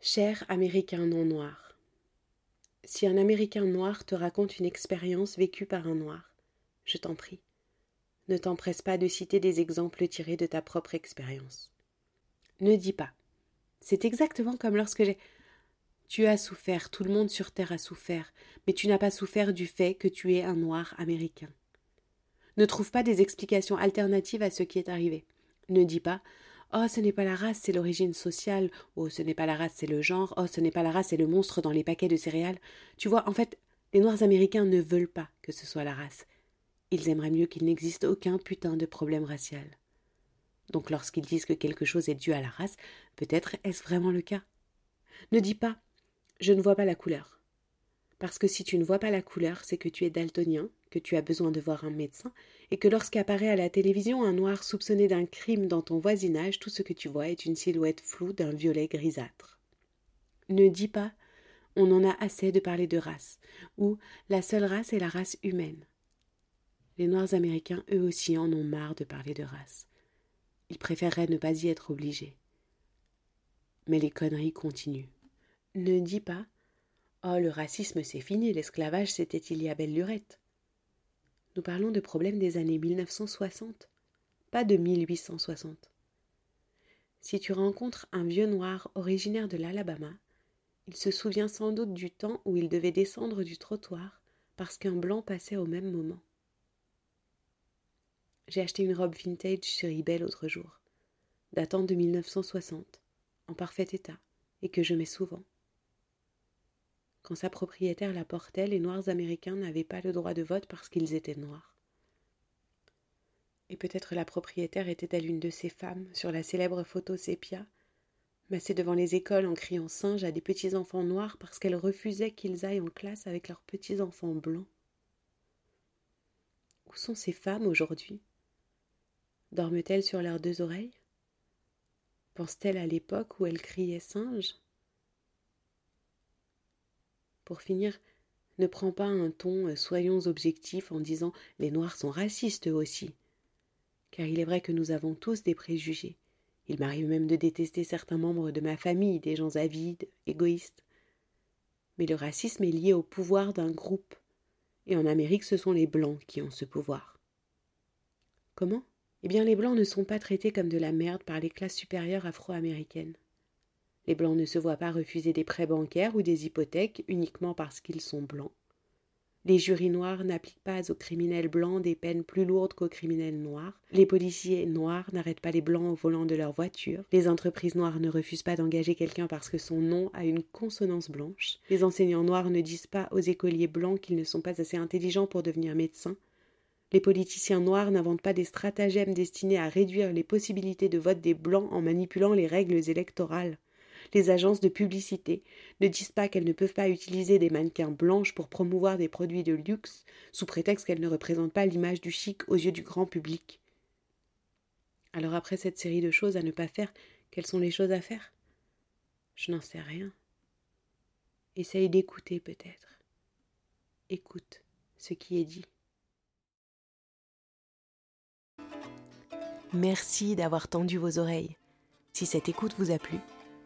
Cher Américain non noir, si un Américain noir te raconte une expérience vécue par un noir, je t'en prie, ne t'empresse pas de citer des exemples tirés de ta propre expérience. Ne dis pas. C'est exactement comme lorsque j'ai. Tu as souffert, tout le monde sur Terre a souffert, mais tu n'as pas souffert du fait que tu es un noir américain. Ne trouve pas des explications alternatives à ce qui est arrivé. Ne dis pas Oh, ce n'est pas la race, c'est l'origine sociale. Oh, ce n'est pas la race, c'est le genre. Oh, ce n'est pas la race, c'est le monstre dans les paquets de céréales. Tu vois, en fait, les Noirs américains ne veulent pas que ce soit la race. Ils aimeraient mieux qu'il n'existe aucun putain de problème racial. Donc lorsqu'ils disent que quelque chose est dû à la race, peut-être est-ce vraiment le cas? Ne dis pas je ne vois pas la couleur. Parce que si tu ne vois pas la couleur, c'est que tu es daltonien, que tu as besoin de voir un médecin, et que lorsqu'apparaît à la télévision un noir soupçonné d'un crime dans ton voisinage, tout ce que tu vois est une silhouette floue d'un violet grisâtre. Ne dis pas on en a assez de parler de race, ou la seule race est la race humaine. Les Noirs américains, eux aussi, en ont marre de parler de race. Ils préféreraient ne pas y être obligés. Mais les conneries continuent. Ne dis pas Oh, le racisme c'est fini, l'esclavage c'était il y a belle lurette. Nous parlons de problèmes des années 1960, pas de 1860. Si tu rencontres un vieux noir originaire de l'Alabama, il se souvient sans doute du temps où il devait descendre du trottoir parce qu'un blanc passait au même moment. J'ai acheté une robe vintage sur eBay l'autre jour, datant de 1960, en parfait état, et que je mets souvent. Quand sa propriétaire la portait, les Noirs américains n'avaient pas le droit de vote parce qu'ils étaient noirs. Et peut-être la propriétaire était-elle une de ces femmes sur la célèbre photo sépia, massée devant les écoles en criant singe à des petits enfants noirs parce qu'elle refusait qu'ils aillent en classe avec leurs petits enfants blancs. Où sont ces femmes aujourd'hui? Dorment-elles sur leurs deux oreilles? Pensent-elles à l'époque où elles criaient singe? Pour finir, ne prends pas un ton euh, soyons objectifs en disant les Noirs sont racistes eux aussi. Car il est vrai que nous avons tous des préjugés. Il m'arrive même de détester certains membres de ma famille, des gens avides, égoïstes. Mais le racisme est lié au pouvoir d'un groupe. Et en Amérique, ce sont les Blancs qui ont ce pouvoir. Comment? Eh bien, les Blancs ne sont pas traités comme de la merde par les classes supérieures afro-américaines. Les blancs ne se voient pas refuser des prêts bancaires ou des hypothèques uniquement parce qu'ils sont blancs. Les jurys noirs n'appliquent pas aux criminels blancs des peines plus lourdes qu'aux criminels noirs. Les policiers noirs n'arrêtent pas les blancs au volant de leur voiture. Les entreprises noires ne refusent pas d'engager quelqu'un parce que son nom a une consonance blanche. Les enseignants noirs ne disent pas aux écoliers blancs qu'ils ne sont pas assez intelligents pour devenir médecins. Les politiciens noirs n'inventent pas des stratagèmes destinés à réduire les possibilités de vote des blancs en manipulant les règles électorales les agences de publicité ne disent pas qu'elles ne peuvent pas utiliser des mannequins blanches pour promouvoir des produits de luxe sous prétexte qu'elles ne représentent pas l'image du chic aux yeux du grand public. Alors après cette série de choses à ne pas faire, quelles sont les choses à faire? Je n'en sais rien. Essaye d'écouter peut-être. Écoute ce qui est dit. Merci d'avoir tendu vos oreilles. Si cette écoute vous a plu,